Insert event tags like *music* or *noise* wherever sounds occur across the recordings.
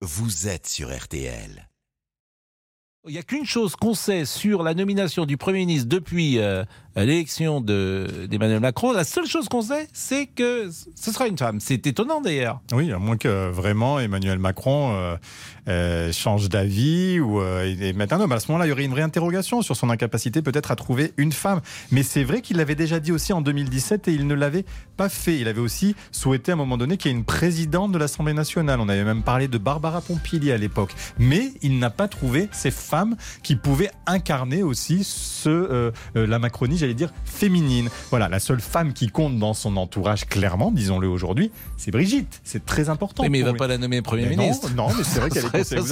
vous êtes sur RTL. Il n'y a qu'une chose qu'on sait sur la nomination du Premier ministre depuis euh, l'élection de- d'Emmanuel Macron. La seule chose qu'on sait, c'est que ce sera une femme. C'est étonnant d'ailleurs. Oui, à moins que vraiment Emmanuel Macron euh, euh, change d'avis ou euh, et mette un homme. À ce moment-là, il y aurait une vraie interrogation sur son incapacité peut-être à trouver une femme. Mais c'est vrai qu'il l'avait déjà dit aussi en 2017 et il ne l'avait pas fait. Il avait aussi souhaité à un moment donné qu'il y ait une présidente de l'Assemblée nationale. On avait même parlé de Barbara Pompili à l'époque. Mais il n'a pas trouvé ces femmes qui pouvaient incarner aussi euh, la Macronie, j'allais dire, féminine. Voilà, la seule femme qui compte dans son entourage, clairement, disons-le aujourd'hui, c'est Brigitte. C'est très important. Oui, mais il ne va lui. pas la nommer Premier Mais ministre. Non, non, mais c'est vrai *laughs* qu'elle est serait- ce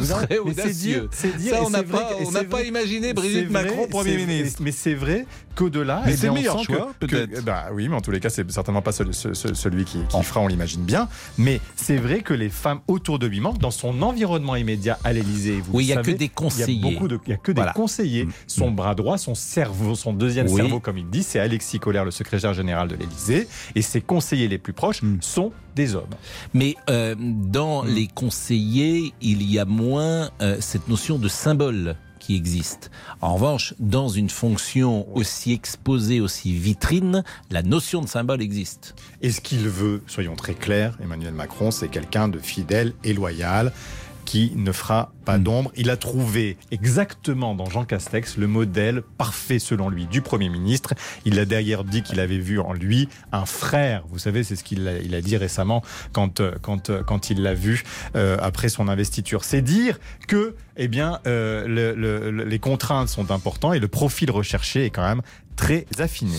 serait- Vous c'est audacieux. dire- c'est dire- Ça, on n'a pas, on n'a imaginé Brigitte vrai- Macron Premier ministre. Mais c'est vrai qu'au-delà, eh c'est le meilleur choix, peut-être. bah oui, mais en tous les cas, c'est certainement pas celui, ce- ce- celui qui, fera, on l'imagine bien. Mais c'est vrai que les femmes autour de lui manquent dans son environnement immédiat à l'Élysée. Oui, il le y a que des conseillers. Il y a, beaucoup de, il y a que des conseillers. Son bras droit, son cerveau, son deuxième Oui. cerveau, comme il dit, c'est Alexis Collère, le secrétaire général de l'Élysée. Et ses conseillers les plus proches sont des hommes. Mais euh, dans Hmm. les conseillers, il y a moins euh, cette notion de symbole qui existe. En revanche, dans une fonction aussi exposée, aussi vitrine, la notion de symbole existe. Et ce qu'il veut, soyons très clairs, Emmanuel Macron, c'est quelqu'un de fidèle et loyal qui ne fera pas Mm. d'ombre. Il a trouvé exactement dans Jean Castex le modèle parfait selon lui du Premier ministre. Il a d'ailleurs dit qu'il avait vu en lui un frère. Vous savez, c'est ce qu'il a, il a dit récemment quand, euh, quand, euh, quand il l'a vu euh, après son investiture. C'est dire que eh bien, euh, le- le- les contraintes sont importantes et le profil recherché est quand même très affiné.